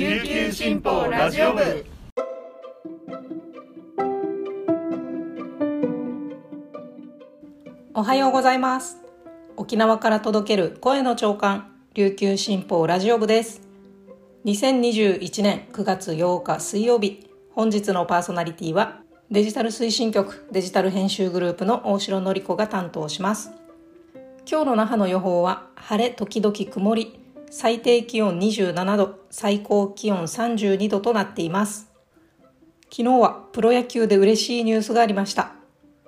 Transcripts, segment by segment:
琉球新報ラジオ部。おはようございます。沖縄から届ける声の長官琉球新報ラジオ部です。2021年9月8日水曜日本日のパーソナリティはデジタル推進局デジタル編集グループの大城典子が担当します。今日の那覇の予報は晴れ時々曇り。最低気温27度最高気温32度となっています。昨日はプロ野球で嬉しいニュースがありました。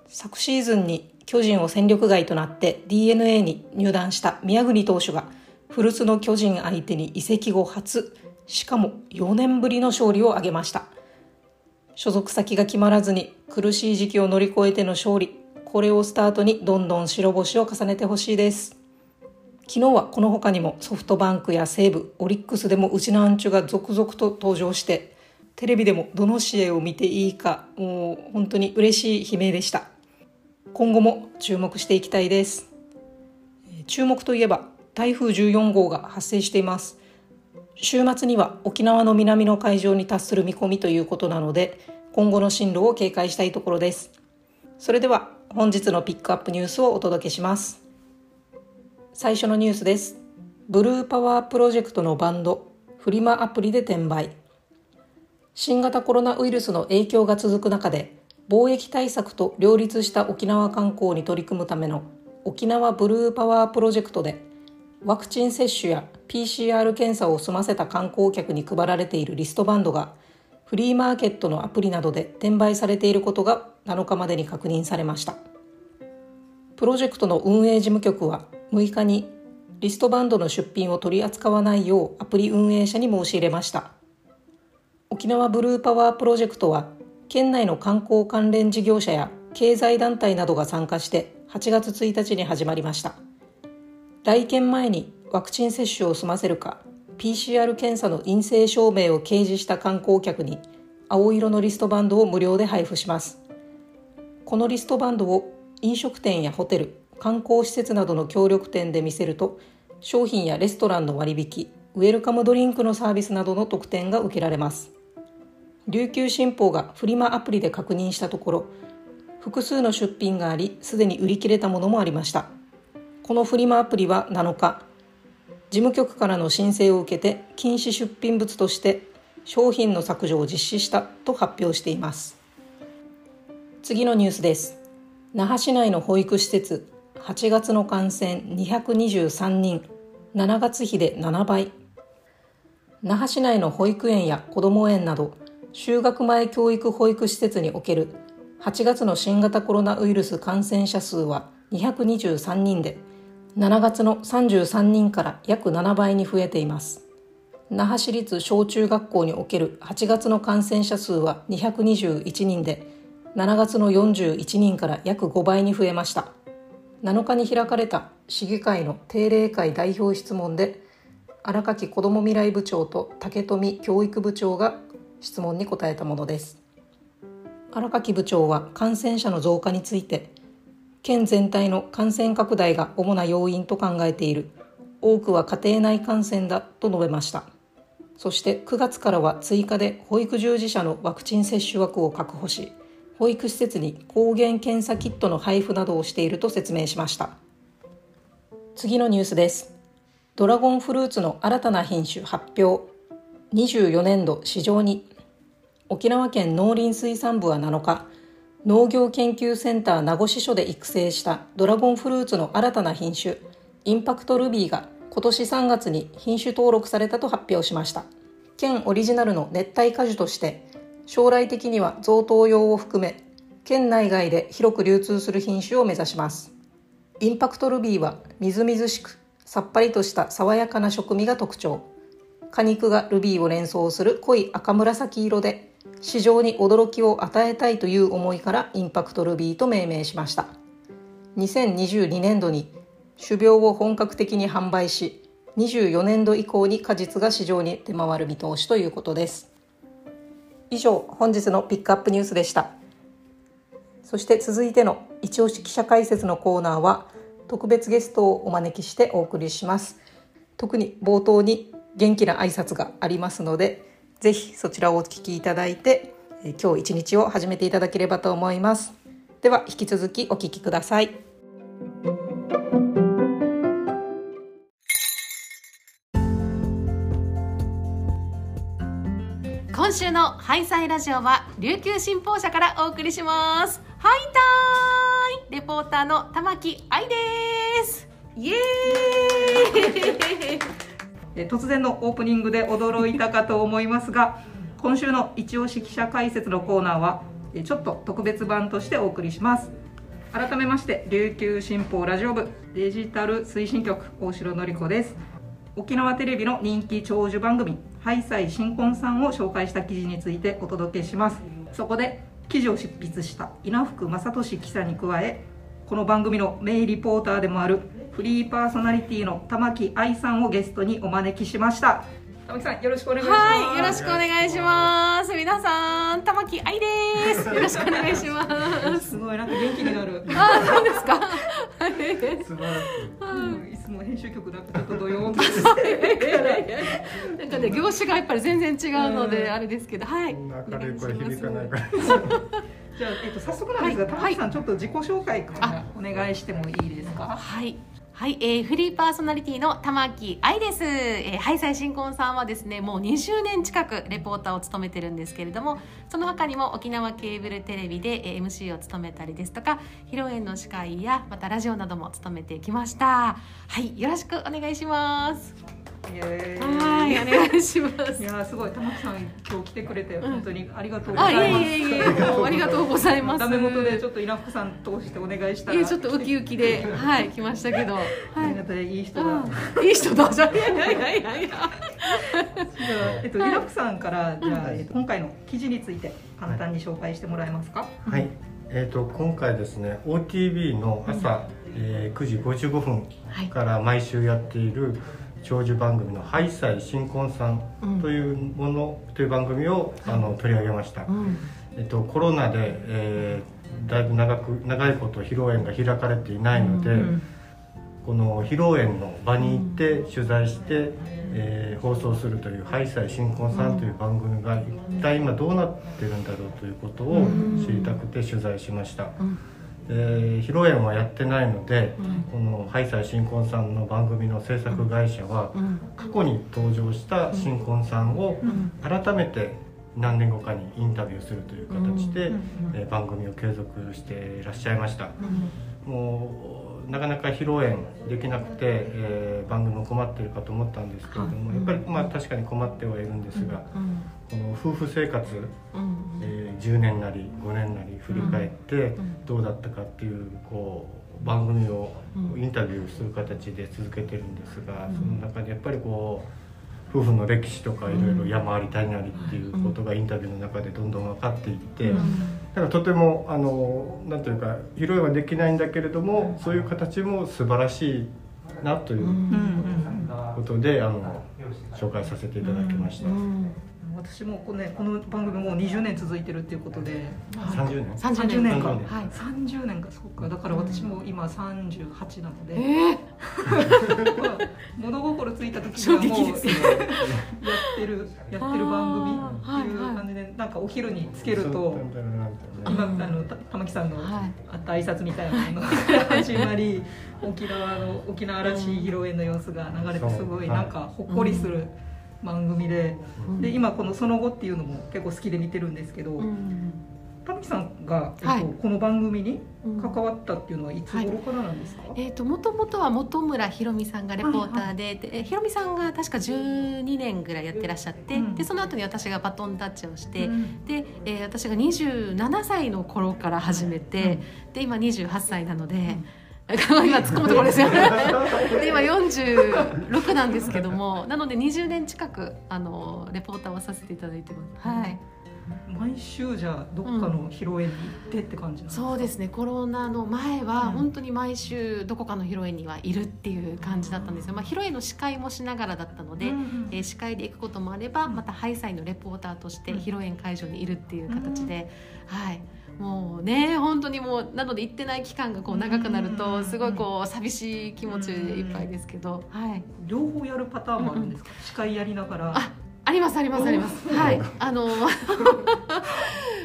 昨シーズンに巨人を戦力外となって DNA に入団した宮國投手が古巣の巨人相手に移籍後初しかも4年ぶりの勝利を挙げました。所属先が決まらずに苦しい時期を乗り越えての勝利。これをスタートにどんどん白星を重ねてほしいです。昨日はこの他にもソフトバンクや西武オリックスでもうちのアンチュが続々と登場してテレビでもどの試合を見ていいかもう本当に嬉しい悲鳴でした。今後も注目していきたいです。注目といえば台風14号が発生しています。週末には沖縄の南の海上に達する見込みということなので今後の進路を警戒したいところです。それでは本日のピックアップニュースをお届けします。最初のニュースです。ブルーパワープロジェクトのバンドフリマアプリで転売。新型コロナウイルスの影響が続く中で貿易対策と両立した沖縄観光に取り組むための沖縄ブルーパワープロジェクトでワクチン接種や PCR 検査を済ませた観光客に配られているリストバンドがフリーマーケットのアプリなどで転売されていることが7日までに確認されました。プロジェクトの運営事務局は6日にリストバンドの出品を取り扱わないようアプリ運営者に申し入れました。沖縄ブルーパワープロジェクトは県内の観光関連事業者や経済団体などが参加して8月1日に始まりました。来県前にワクチン接種を済ませるか PCR 検査の陰性証明を掲示した観光客に青色のリストバンドを無料で配布します。このリストバンドを飲食店やホテル観光施設などの協力店で見せると商品やレストランの割引ウェルカムドリンクのサービスなどの特典が受けられます。琉球新報がフリマアプリで確認したところ複数の出品がありすでに売り切れたものもありました。このフリマアプリは7日事務局からの申請を受けて禁止出品物として商品の削除を実施したと発表しています。次のニュースです。那覇市内の保育施設8月の感染223人。7月比で7倍。那覇市内の保育園や子ども園など就学前教育保育施設における8月の新型コロナウイルス感染者数は223人で7月の33人から約7倍に増えています。那覇市立小中学校における8月の感染者数は221人で7月の41人から約5倍に増えました。7日に開かれた市議会の定例会代表質問で荒垣子ども未来部長と竹富教育部長が質問に答えたものです。荒垣部長は感染者の増加について県全体の感染拡大が主な要因と考えている。多くは家庭内感染だと述べました。そして9月からは追加で保育従事者のワクチン接種枠を確保し保育施設に抗原検査キットの配布などをしていると説明しました。次のニュースです。ドラゴンフルーツの新たな品種発表。24年度市場に。沖縄県農林水産部は7日農業研究センター名護支所で育成したドラゴンフルーツの新たな品種インパクトルビーが今年3月に品種登録されたと発表しました。県オリジナルの熱帯果樹として将来的には贈答用を含め県内外で広く流通する品種を目指します。インパクトルビーはみずみずしくさっぱりとした爽やかな食味が特徴。果肉がルビーを連想する濃い赤紫色で市場に驚きを与えたいという思いからインパクトルビーと命名しました。2022年度に種苗を本格的に販売し24年度以降に果実が市場に出回る見通しということです。以上本日のピックアップニュースでした。そして続いての一押し記者解説のコーナーは特別ゲストをお招きしてお送りします。特に冒頭に元気な挨拶がありますのでぜひそちらをお聞きいただいてえ今日一日を始めていただければと思います。では引き続きお聞きください。今週のハイサイラジオは琉球新報社からお送りします。ハイタイレポーターの玉木愛です。イエーイ。え突然のオープニングで驚いたかと思いますが今週の一押し記者解説のコーナーはえちょっと特別版としてお送りします。改めまして琉球新報ラジオ部デジタル推進局大城典子です。沖縄テレビの人気長寿番組「ハイサイ新婚さん」を紹介した記事についてお届けしますそこで記事を執筆した稲福正俊記者に加えこの番組のメインリポーターでもあるフリーパーソナリティの玉木愛さんをゲストにお招きしました玉木さんよろしくお願いしますはい、よろしくお願いします。皆さん、玉木愛です。よろしくお願いします。すごいなんか元気になるあ、そうですか。素晴らしうんいつも編集局だとちょっとドヨーンとしてなんかね、業種がやっぱり全然違うので、うんあれですけど、はい。い。明るい声響かないから。じゃあ、えっと、早速なんですが、はい玉木さんちょっと自己紹介からお願いしてもいいですか？はい。はい、えー、フリーパーソナリティの玉木愛です。えー、ハイサイ新婚さんはですね、もう20年近くレポーターを務めてるんですけれども、その他にも沖縄ケーブルテレビで、えー MC を務めたりですとか、披露宴の司会やまたラジオなども務めてきました。はい、よろしくお願いします。はい、お願いしますい。やーすごい玉木さん今日来てくれて本当にありがとうごあ、いざいます、えいえいえ、もうありがとうございます。ダメ元でちょっと稲福さん通してお願いしたらいえ、ちょっとウキウキで、はい、来ましたけど。はい。いいい人だ、うんいい人だじゃいやいやいやいやいや。じゃあ、えっと、稲福さんからじゃあ、えっと、今回の記事について簡単に紹介してもらえますか、はい。えっ、と今回ですね、OTV の朝、えー9時55分はい。から毎週やっている長寿番組のハイサイ新婚さんというもの、という番組をあの取り上げました。うん。えっ、とコロナで、えーだいぶ長く長いこと披露宴が開かれていないので。うんこの披露宴の場に行って取材して、えー放送するという「ハイサイ新婚さん」という番組が一体今どうなってるんだろうということを知りたくて取材しました、うんえー披露宴はやってないので、うん。この「ハイサイ新婚さん」の番組の制作会社はうん。過去に登場した新婚さんをうん。改めて何年後かにインタビューするという形で、うん。えー番組を継続していらっしゃいました。うん。もうなかなか披露宴できなくて、えー番組も困ってるかと思ったんですけれども、はいやっぱりまあ確かに困ってはいるんですが、うんこの夫婦生活、うんえー10年なり5年なり振り返ってん。どうだったかっていうこう番組をうん。インタビューする形で続けてるんですが、うん。その中でやっぱりこう夫婦の歴史とかいろいろ山あり谷ありっていうことがインタビューの中でどんどん分かっていって。だからとてもあのなんというか披露宴はできないんだけれどもそういう形も素晴らしいなといううんうんうん。ことであの紹介させていただきました、うん私もこ,、ね、この番組もう20年続いてるっていうことで。30年？30 30年かはい。30年かそうかだから私も今38なので、えまあ物心ついた時にはもうねやってる やってる番組っていう感じで、なんかお昼につけると今あのた玉木さんのはい。あった挨拶みたいなのが始まり 沖縄の沖縄らしい披露宴の様子が流れてすごいなんかほっこりする番組で。うん。で今この「その後」っていうのも結構好きで見てるんですけどうん。玉木さんが、えっとはい。この番組にうん。関わったっていうのはいつ頃からなんですか、えー、ともともとは本村ひろみさんがレポーターで,、でえひろみさんが確か12年ぐらいやってらっしゃって、うん。でその後に私がバトンタッチをして、うん。で、えー私が27歳の頃から始めて、で今28歳なので。今突っ込むところですよね。で今46なんですけどもなので20年近くあのレポーターをさせていただいてます。はい。毎週じゃあどっかの披露宴に行ってって感じなんですか、そうですね。コロナの前はうん。本当に毎週どこかの披露宴にはいるっていう感じだったんですよ、まあ、披露宴の司会もしながらだったので、うんうんえー司会で行くこともあればうん。またハイサイのレポーターとしてうん。披露宴会場にいるっていう形で、はいもうね本当にもうなので行ってない期間がこう長くなるとすごいこう寂しい気持ちでいっぱいですけど、はい、両方やるパターンもあるんですか、司会やりながら。あありますありますあります。はい。あの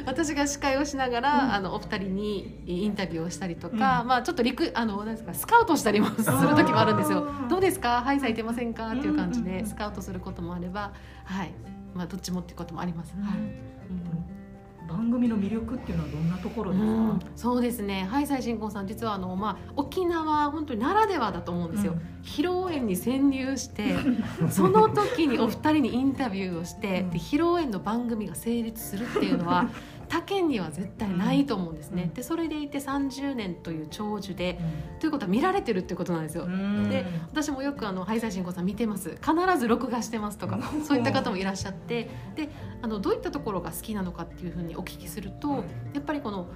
私が司会をしながら、うん。あのお二人にインタビューをしたりとか、まあちょっとリクあのなんですかスカウトしたりもする時もあるんですよ。どうですかはい咲いてませんかっていう感じうんうんうんでスカウトすることもあればはいまあどっちもっていうこともあります、はい番組の魅力っていうのはどんなところですか、うん、そうですね。はい最新婚さん実はあの、まあ、沖縄本当にならではだと思うんですよ、うん。披露宴に潜入して その時にお二人にインタビューをして、うんで披露宴の番組が成立するっていうのは他県には絶対ないと思うんですね、うん。でそれでいて30年という長寿でということは見られてるってことなんですよ、うん。で私もよくあの「ハイサイシンコさん見てます。必ず録画してます」とかそういった方もいらっしゃってであのどういったところが好きなのかっていうふうにお聞きするとやっぱりこの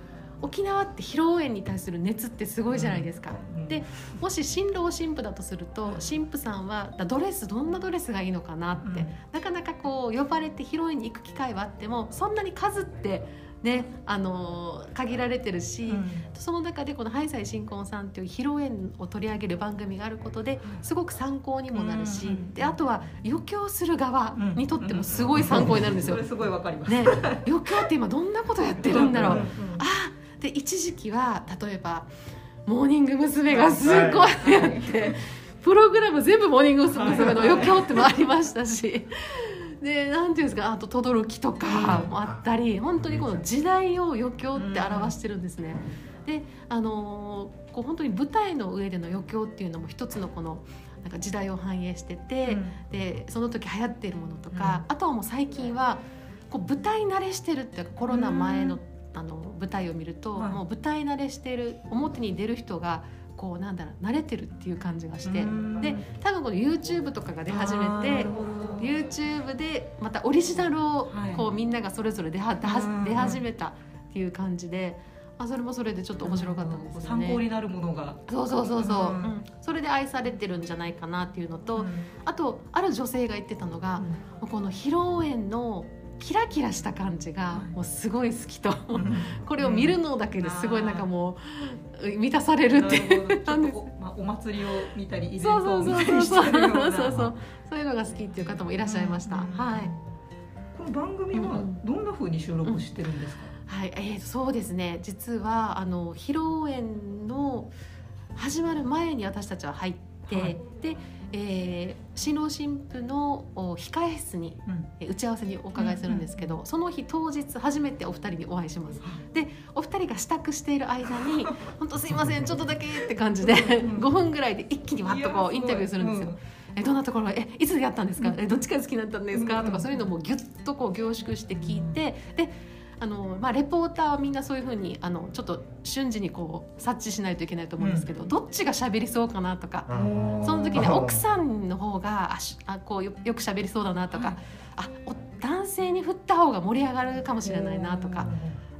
沖縄って披露宴に対する熱ってすごいじゃないですか。うんでもし新郎新婦だとすると新婦さんはドレスどんなドレスがいいのかなって、うん。なかなかこう呼ばれて披露宴に行く機会はあってもそんなに数ってねあのー限られてるし、うん。その中でこの「ハイサイ新婚さん」っていう披露宴を取り上げる番組があることですごく参考にもなるし、うんであとは余興する側にとってもすごい参考になるんですよ。それすごいわかります、ね、余興って今どんなことやってるんだろう。うんあで一時期は例えばモーニング娘。がすっごいやって、プログラム全部モーニング娘。の余興ってもありましたし。でなんていうんですかあと轟とかもあったり本当にこの時代を余興って表してるんですね。であのーこう本当に舞台の上での余興っていうのも一つのこのなんか時代を反映してて、でその時流行っているものとか、あとはもう最近はこう舞台慣れしてるっていうかコロナ前の,、あの舞台を見ると、はい。もう舞台慣れしてる表に出る人がこうなんだろう慣れてるっていう感じがして、うん。で多分この YouTube とかが出始めて。YouTube でまたオリジナルをはい。こうみんながそれぞれ出は出始めたっていう感じであそれもそれでちょっと面白かったんですよね。参考になるものが、そうそうそうそう、うん。うん。それで愛されてるんじゃないかなっていうのと、あとある女性が言ってたのが、この披露宴のキラキラした感じがはい。もうすごい好きと、うん。これを見るのだけですごいなんかもう満たされるっていう。なるほど。ちょっとお,、まあ、お祭りを見たりイベンそうトそうを見そうそうそうたりしてるような。そうそうそういうのが好きっていう方もいらっしゃいました、うんはい。この番組はどんな風に収録してるんですか、はい、えー、そうですね。実はあの披露宴の始まる前に私たちは入って、はい。で、えー新郎新婦のお控え室にうん。えー打ち合わせにお伺いするんですけど、その日当日初めてお二人にお会いします。でお二人が支度している間に「本当すいませんちょっとだけ」って感じでうん5分ぐらいで一気にわっとこうインタビューするんですよ。えどんなところがえいつやったんですか、えどっちが好きになったんですか、うん。とかそういうのもギュッとこう凝縮して聞いてであの、まあ、レポーターはみんなそういうふうにあのちょっと瞬時にこう察知しないといけないと思うんですけど、どっちが喋りそうかなとか、うん。その時にあ奥さんの方があしあこうよよく喋りそうだなとか、はいあお男性に振った方が盛り上がるかもしれないなとか。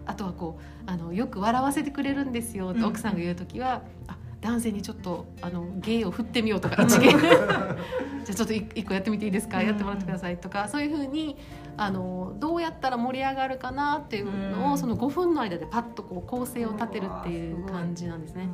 あとはこうあのよく笑わせてくれるんですよってうん奥さんが言う時は、あ男性にちょっとあの芸を振ってみようとか 一芸。じゃあちょっと一一個やってみていいですか、うん。やってもらってくださいとか。そういうふうにあのどうやったら盛り上がるかなっていうのを、うん。その5分の間でパッとこう構成を立てるっていう感じなんですね。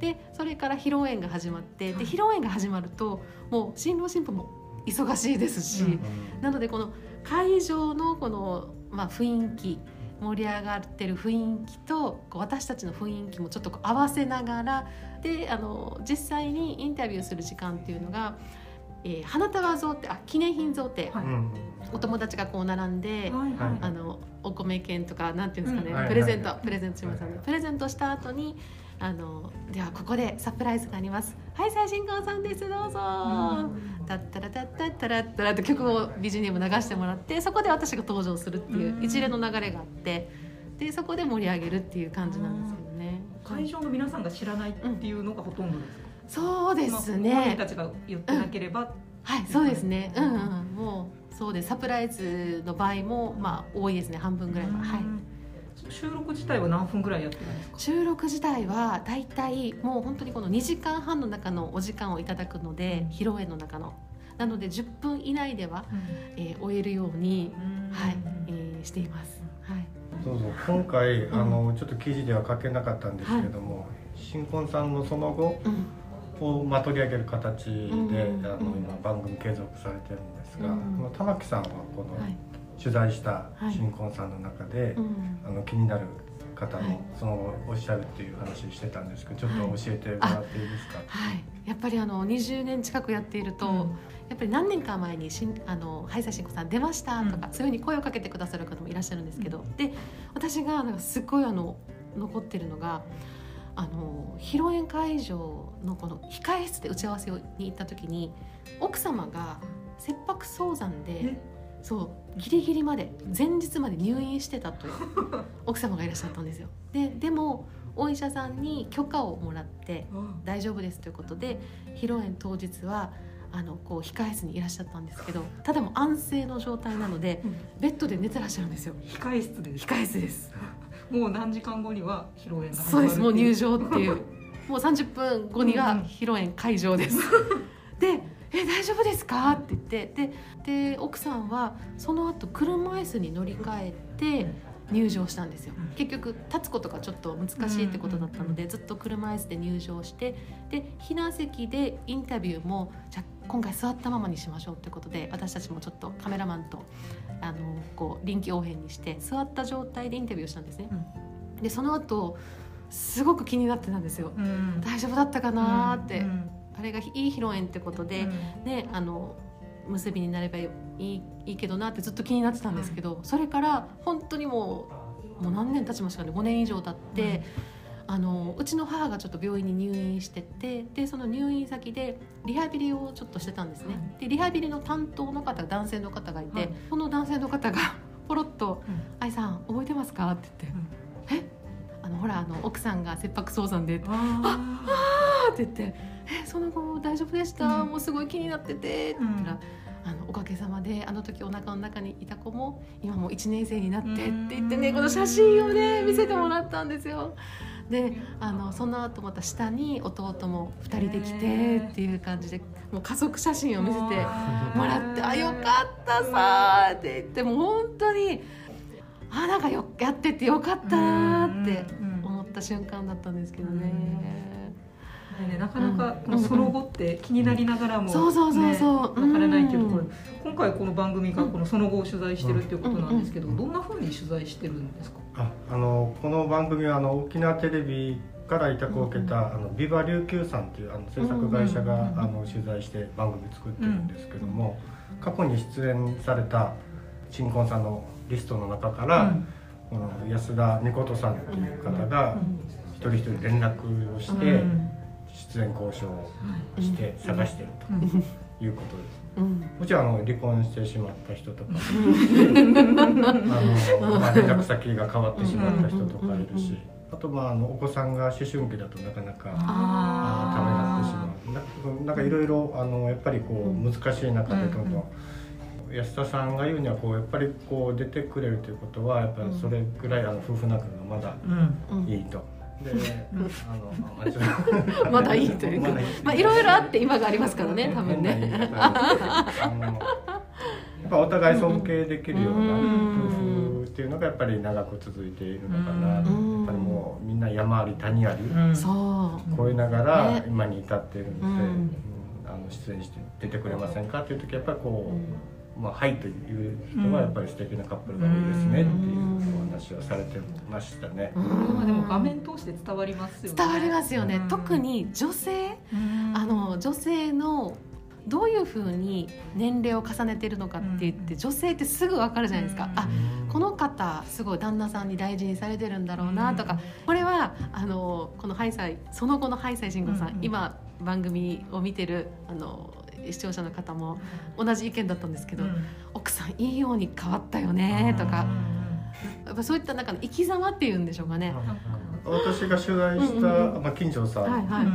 でそれから披露宴が始まってで披露宴が始まるともう新郎新婦も忙しいですし。うん。なのでこの会場のこの、まあ、雰囲気盛り上がってる雰囲気とこう私たちの雰囲気もちょっとこう合わせながらであの実際にインタビューする時間っていうのが、えー花束贈呈あ記念品贈呈、はい。うん。お友達がこう並んで、はいはい。あのお米券とかなんていうんですかね、うん。プレゼント、はいはい。プレゼントしますよね、プレゼントした後にあのではここでサプライズがありますはい最新婚さんですどうぞ、タッタラタッタッタラッタラって曲を BGM 流してもらってそこで私が登場するっていううん一連の流れがあってでそこで盛り上げるっていう感じなんですけどね。会場の皆さんが知らないっていうのがほとんどですか、そうですまあ。たちが言ってなければ、はい、そうですね。うんうん、もうそうです。サプライズの場合もまあ多いですね。半分ぐらいは。はい。収録自体は何分ぐらいやってるんですか？収録自体はだいたいもう本当にこの2時間半の中のお時間をいただくので披露宴の中の。なので10分以内では、えー終えるように、はいえーしています。はい、そうそう。今回、あのちょっと記事では書けなかったんですけども、新婚さんのその後を、まあ、取り上げる形で、あの今番組継続されてるんですが、この玉木さんはこの、取材した新婚さんの中で、あの気になる方の、そのおっしゃるっていう話してたんですけどちょっと教えてもらっていいですか、はい、やっぱりあの20年近くやっていると、うん、やっぱり何年か前にしんあのハイサーシンコさん出ましたとか、うん、そういうふうに声をかけてくださる方もいらっしゃるんですけど、うん、で私がなんかすごいあの残ってるのがあの披露宴会場のこの控え室で打ち合わせに行った時に奥様が切迫早産でそうギリギリまで前日まで入院してたという 奥様がいらっしゃったんですよ。ででもお医者さんに許可をもらって大丈夫ですということで披露宴当日はあのこう控え室にいらっしゃったんですけどただも安静の状態なので、ベッドで寝てらっしゃるんですよ。控え室で控え室です。もう何時間後には披露宴がそうですもう入場っていう。もう30分後には披露宴会場です。でえ大丈夫ですか?」って言ってでで奥さんはその後車椅子に乗り換えて入場したんですよ。結局立つことがちょっと難しいってことだったのでずっと車椅子で入場してで避難席でインタビューもじゃ今回座ったままにしましょうってことで私たちもちょっとカメラマンとあのこう臨機応変にして座った状態でインタビューしたんですね。でその後すごく気になってたんですよ、うん、大丈夫だったかなって、うんうんあれがいい披露宴ってことで、ねあの結びになればいいいいけどなってずっと気になってたんですけど、それから本当にもうもう何年経ちましたかね5年以上経って。あのうちの母がちょっと病院に入院しててでその入院先でリハビリをちょっとしてたんですね、でリハビリの担当の方男性の方がいて、はい、その男性の方が ポロッと「愛、うん、さん覚えてますか?」って言って「うん、え？あのほらあの奥さんが切迫早産で」ああって言ってえその後大丈夫でした、うん、もうすごい気になってて」って言ったら、あのおかげさまであの時お腹の中にいた子も今もう1年生になってって言ってねこの写真をね見せてもらったんですよ。であのその後また下に弟も2人できてっていう感じでもう家族写真を見せてもらって「あよかったさ」って言ってもう本当にあなんかよやっててよかったなって思った瞬間だったんですけどね。ね、なかなかこのその後って気になりながらも、ね、そうそうそうそう。分からないっていうところ、今回この番組がこのその後を取材してるっていうことなんですけど、どんなふうに取材してるんですか？ああのこの番組はあの沖縄テレビから委託を受けた、あのビバ琉球さんというあの制作会社が、あの取材して番組作ってるんですけども、過去に出演された新婚さんのリストの中から、この安田美琴さんという方が一人一人連絡をして、出演交渉をして探してるということです。うん、もちろんあの離婚してしまった人とかあの、まあ、連絡先が変わってしまった人とかいるし、あとまああのお子さんが思春期だとなかなかあためらってしまう。ななんかいろいろあのやっぱりこう難しい中でどんどん。安田さんが言うにはこうやっぱりこう出てくれるということはやっぱりそれぐらいあの夫婦仲がまだいいと。で、あの、まだいいというか、まあいろいろあって今がありますからね、多分ね。やっぱお互い尊敬できるような夫婦っていうのがやっぱり長く続いているのかな。やっぱりもうみんな山あり谷あり、超えながら今に至っているので、あの出演して出てくれませんかっていう時やっぱりこう。まあ、はいという人はやっぱり素敵なカップルが多いですねっていうお話はされてましたね。まあでも画面通して伝わりますよね。伝わりますよね。特に女性、あの女性のどういうふうに年齢を重ねてるのかって言って、女性ってすぐ分かるじゃないですか、あこの方すごい旦那さんに大事にされてるんだろうなとか、これはあのこのハイサイその後のハイサイ慎吾さん、今番組を見てるあの視聴者の方も同じ意見だったんですけど、うん、奥さんいいように変わったよねとか、やっぱそういった中の生き様っていうんでしょうかね。私が取材した、うんうん、まあ、金城さん、はいはい、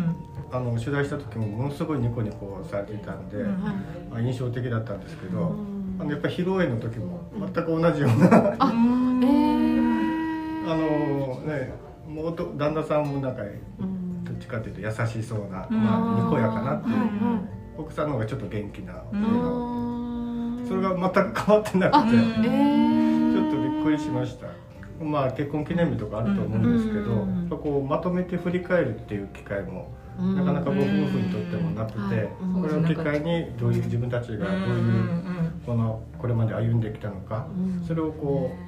あの取材した時もものすごいニコニコされていたんで、うん。まあ、印象的だったんですけど、あのやっぱり披露宴の時も全く同じような、あ、えー、あのねもう旦那さんも仲どっちかというと優しそうな、まあ、にこやかなっていう。はいはい奥さんの方がちょっと元気なそれが全く変わってなくて、ちょっとびっくりしました。まあ、結婚記念日とかあると思うんですけど、うんやっぱこうまとめて振り返るっていう機会もなかなかご夫婦にとってもなくて、うんこれを機会にどういう自分たちがどういうこのこれまで歩んできたのか、うん。それをこうか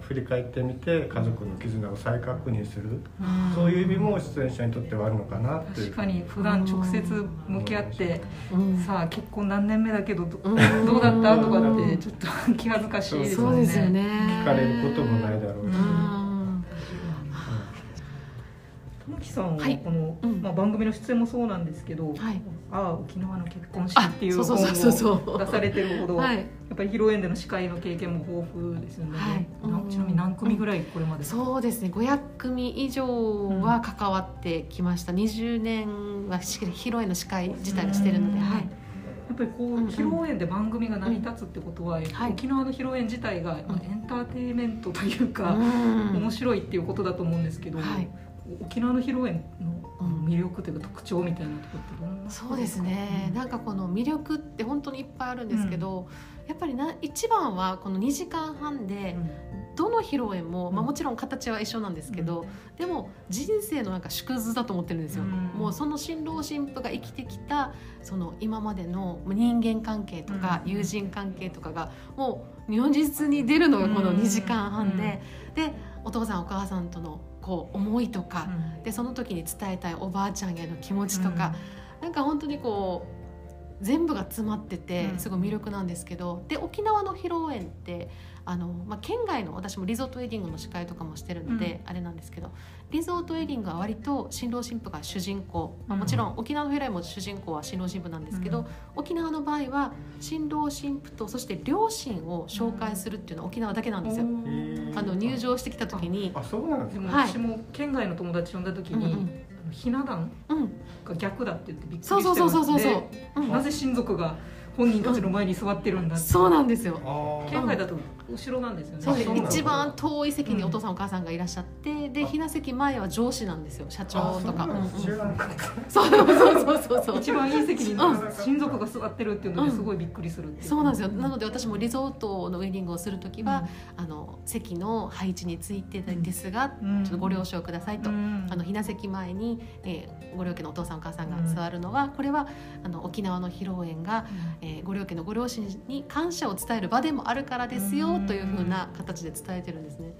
振り返ってみて家族の絆を再確認する、うん。そういう意味も出演者にとってはあるのかなっていう。確かに普段直接向き合って、うん。さあ結婚何年目だけどど,、うん。どうだった？とかってちょっと気恥ずかしいですそうよね。ですよね。聞かれることもないだろうし、うん玉木さんははい。この、うん。まあ、番組の出演もそうなんですけど「はい。ああ沖縄の結婚式」っていう本を出されてるほど、はい。やっぱり披露宴での司会の経験も豊富ですよね、はい。なちなみに何組ぐらいこれまで、そうですね。500組以上は関わってきました、20年はし披露宴の司会自体をしてるので、うん。はい、やっぱりこう、うんうん披露宴で番組が成り立つってことは、はい。沖縄の披露宴自体が、まあ、エンターテインメントというか、うん。面白いっていうことだと思うんですけど、はい沖縄の披露宴のうん魅力というか特徴みたいなところってどんなそうですね、うん。なんかこの魅力って本当にいっぱいあるんですけど、やっぱりな一番はこの2時間半でどの披露宴も、まあ、もちろん形は一緒なんですけど、でも人生のなんか縮図だと思ってるんですよ、うん。もうその新郎新婦が生きてきたその今までの人間関係とかうん。友人関係とかがもう如実に出るのがこの2時間半で、でお父さんお母さんとのこう思いとか、でその時に伝えたいおばあちゃんへの気持ちとか、なんか本当にこう全部が詰まっててうん。すごい魅力なんですけど、で沖縄の披露宴ってあの、まあ、県外の私もリゾートウェディングの司会とかもしてるので、あれなんですけどリゾートウェディングは割と新郎新婦が主人公、まあ、もちろん沖縄の披露宴も主人公は新郎新婦なんですけど、うん。沖縄の場合は新郎新婦とそして両親を紹介するっていうのは沖縄だけなんですよ。へーあの入場してきた時に。あそうなんですでねも私も県外の友達呼んだ時に、うんうんひな壇うん、が逆だって言ってびっくりしてそうそうそうそうそう。なぜ親族が本人たちの前に座ってるんだって、そうなんですよ。県外だと後ろなんですよね。一番遠い席にお父さんお母さんがいらっしゃって、でひな席前は上司なんですよ社長とか。あそうなんです知らなかった。そうそうそうそうそう一番いい席にうん親族が座ってるっていうのですごいびっくりするそうなんですよ。なので私もリゾートのウェディングをする時は、あの席の配置についてですが、うん。ちょっとご了承くださいと、うん。あのひな席前に、えーご両家のお父さんお母さんが座るのは、これはあの沖縄の披露宴が、えーご両家のご両親に感謝を伝える場でもあるからですよ、うんというふうな形で伝えてるんですね。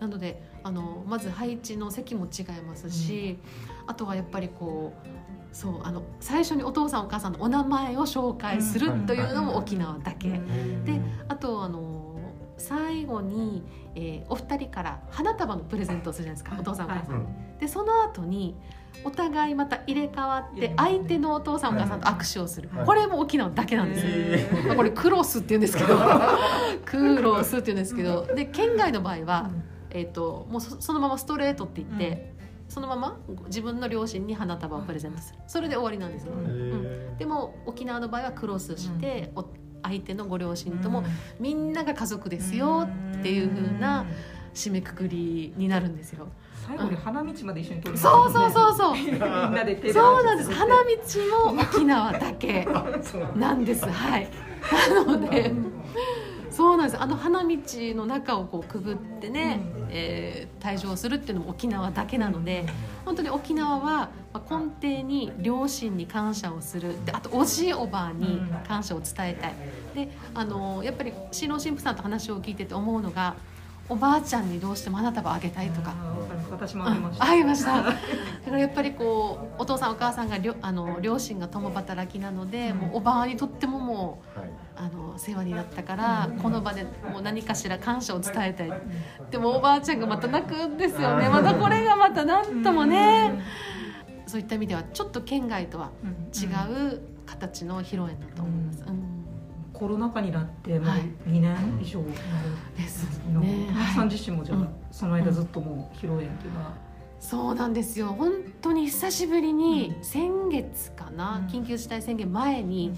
なのであのまず配置の席も違いますし、あとはやっぱりこうそうあの最初にお父さんお母さんのお名前を紹介するうんというのも沖縄だけ。うんであとあの最後に、えーお二人から花束のプレゼントをするじゃないですか、はいお父さんお母さん。うんでその後にお互いまた入れ替わって相手のお父さんお母さんと握手をする、はいこれも沖縄だけなんです。よ、へー。まあこれクロスって言うんですけど。クロスって言うんですけど。で県外の場合は、えー、ともうそそのままストレートって言って、そのまま自分の両親に花束をプレゼントする。それで終わりなんですよ、うん。へーでも沖縄の場合はクロスして、お相手のご両親とも、うん。みんなが家族ですよっていう風な締めくくりになるんですよ。最後に花道まで一緒にそうそうそうそう。みんなで手でそうなんです。花道も沖縄だけ なんです。はい。なので、そうなんです。あの花道の中をこうくぐってね、うんえー退場するっていうのも沖縄だけなので、本当に沖縄はまあ根底に両親に感謝をする。で、あとおじいおばあに感謝を伝えたい。で、あのやっぱり新郎新婦さんと話を聞いてて思うのが。おばあちゃんにどうしても花束あげたいとか、私もあげました。ああげました。だからやっぱりこうお父さんお母さんがりょあの両親が共働きなので、うん。もうおばあにとってももはい、うあの世話になったから、この場でもう何かしら感謝を伝えたい。でもおばあちゃんがまた泣くんですよね。またこれがまた何ともね、そういった意味ではちょっと県外とは違う形の披露宴だと思います、うんコロナ禍になってもうはい。2年以上ですさん自身もじゃあ、うんその間ずっともう披露宴っていうのは、そうなんですよ。本当に久しぶりにうん。先月かな、うん。緊急事態宣言前に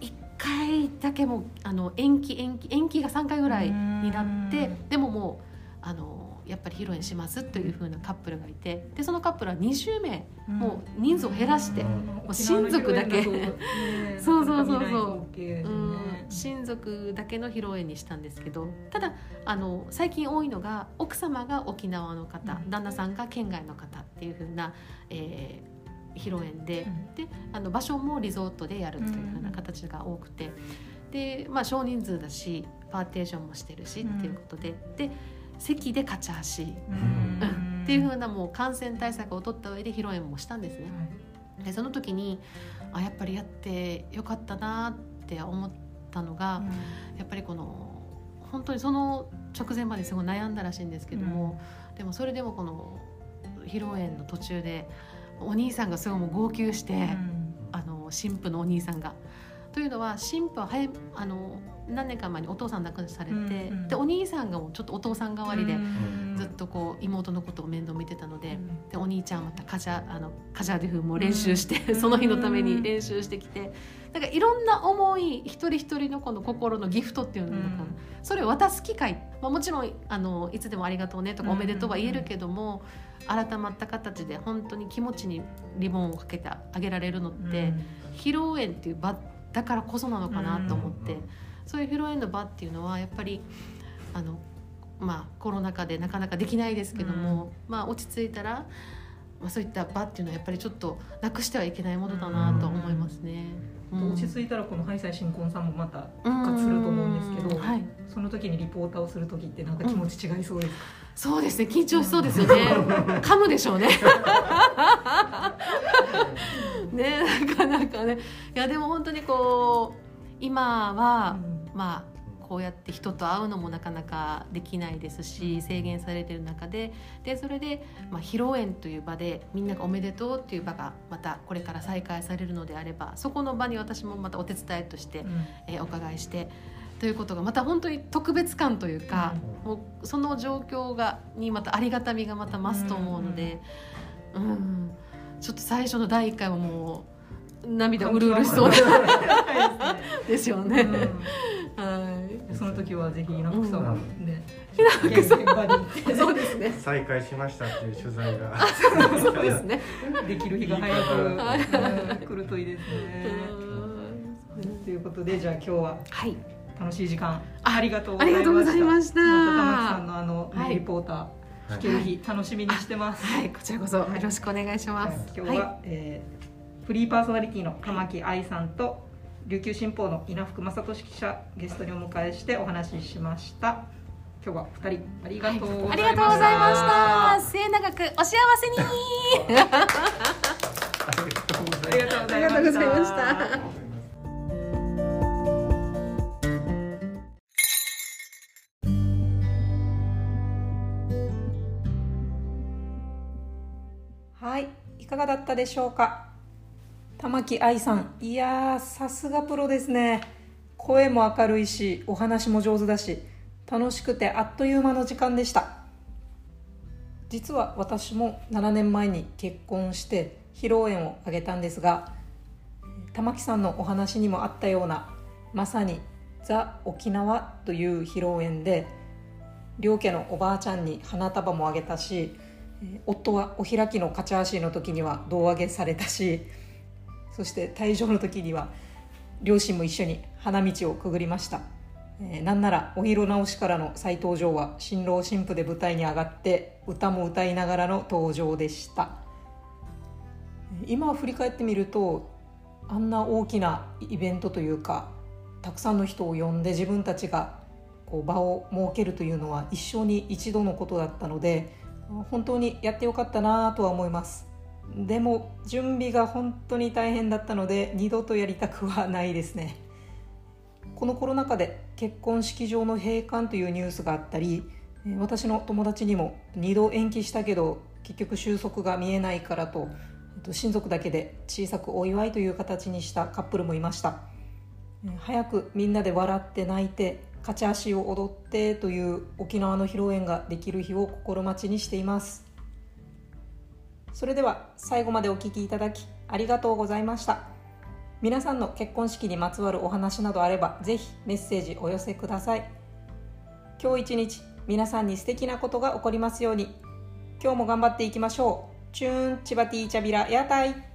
1回だけもうあの延期延期延期が3回ぐらいになってうん。でももうあのやっぱり披露宴しますというふうなカップルがいてでそのカップルは20名、もう人数を減らして、うん。もう親族だけ。そうそうそうそう。ううん。親族だけの披露宴にしたんですけどただあの最近多いのが奥様が沖縄の方、うん。旦那さんが県外の方っていうふうな、えー披露宴で,、うん。であの場所もリゾートでやるというふうな形が多くて、で、まあ、少人数だしパーテーションもしてるし、うんっていうことでで席で勝ち足、うん。っていうふうなもう感染対策を取った上で披露宴もしたんですね。でその時にあやっぱりやってよかったなって思ったのが、やっぱりこの本当にその直前まですごい悩んだらしいんですけども、でもそれでもこの披露宴の途中でお兄さんがすごいもう号泣して、あの新婦のお兄さんが。というのは新婦は早いあの何年か前にお父さん亡くされて、うんうん。でお兄さんがもうちょっとお父さん代わりでうん。ずっとこう妹のことを面倒見てたので。うん。でお兄ちゃんはまたカジャあのカジャデフも練習して、うん。その日のために練習してきてなんかいろんな思い一人一人のこの心のギフトっていうのかな、うん。それを渡す機会、まあ、もちろんあのいつでもありがとうねとかうん。おめでとうは言えるけども、改まった形で本当に気持ちにリボンをかけてあげられるのって、披露宴っていう場だからこそなのかなと思って、うんそういう披露宴の場っていうのはやっぱりあの、まあ、コロナ禍でなかなかできないですけども、まあ、落ち着いたら、まあ、そういった場っていうのはやっぱりちょっとなくしてはいけないものだなと思いますね。うん。落ち着いたらこのハイサイ新婚さんもまた復活すると思うんですけど、うんはい、その時にリポーターをする時ってなんか気持ち違いそうですか、そうですね緊張しそうですよね。噛むでしょうね。ねなかなかね。いやでも本当にこう今は、まあこうやって人と会うのもなかなかできないですし制限されてる中で。でそれで、まあ、披露宴という場でみんながおめでとうっていう場がまたこれから再開されるのであればそこの場に私もまたお手伝いとして、うん。えーお伺いしてということがまた本当に特別感というか、もうその状況がにまたありがたみがまた増すと思うので、うん。ちょっと最初の第1回はもう涙うるうるしそうで ですよね。はいその時はぜひ稲福さんうね、稲福さん現場に行ってそうですね。再開しましたっていう取材がそうですね。できる日が早く来るといいですね。ということでじゃあ今日ははい。楽しい時間あありがとうごありざいました。がとうございました。また玉木さんのあの、リポーター聞ける日楽しみにしてます。はい、こちらこそよろしくお願いします。今日は、えーフリーパーソナリティの玉木愛さんと琉球新報の稲福正俊記者ゲストにお迎えしてお話ししました。今日は二人ありがとうございました。ありがとうございました。末永くお幸せに。ありがとうございますありがとうございました。ありがとうございましたはい、いかがだったでしょうか？玉木愛さん、いやー、さすがプロですね。声も明るいし、お話も上手だし、楽しくてあっという間の時間でした。実は私も7年前に結婚して披露宴を挙げたんですが、玉木さんのお話にもあったような、まさにザ・沖縄という披露宴で、両家のおばあちゃんに花束もあげたし、夫はお開きのカチャーシーの時には胴上げされたしそして退場の時には両親も一緒に花道をくぐりました、えーなんならお色直しからの再登場は新郎新婦で舞台に上がって歌も歌いながらの登場でした。今振り返ってみるとあんな大きなイベントというかたくさんの人を呼んで自分たちがこう場を設けるというのは一生に一度のことだったので本当にやってよかったなとは思います。でも準備が本当に大変だったので二度とやりたくはないですね。このコロナ禍で結婚式場の閉館というニュースがあったり私の友達にも2度延期したけど結局収束が見えないからと親族だけで小さくお祝いという形にしたカップルもいました。早くみんなで笑って泣いて勝ち足を踊ってという沖縄の披露宴ができる日を心待ちにしています。それでは最後までお聴きいただきありがとうございました。皆さんの結婚式にまつわるお話などあればぜひメッセージお寄せください。今日一日皆さんに素敵なことが起こりますように。今日も頑張っていきましょう。チューンチバティーチャビラ屋台。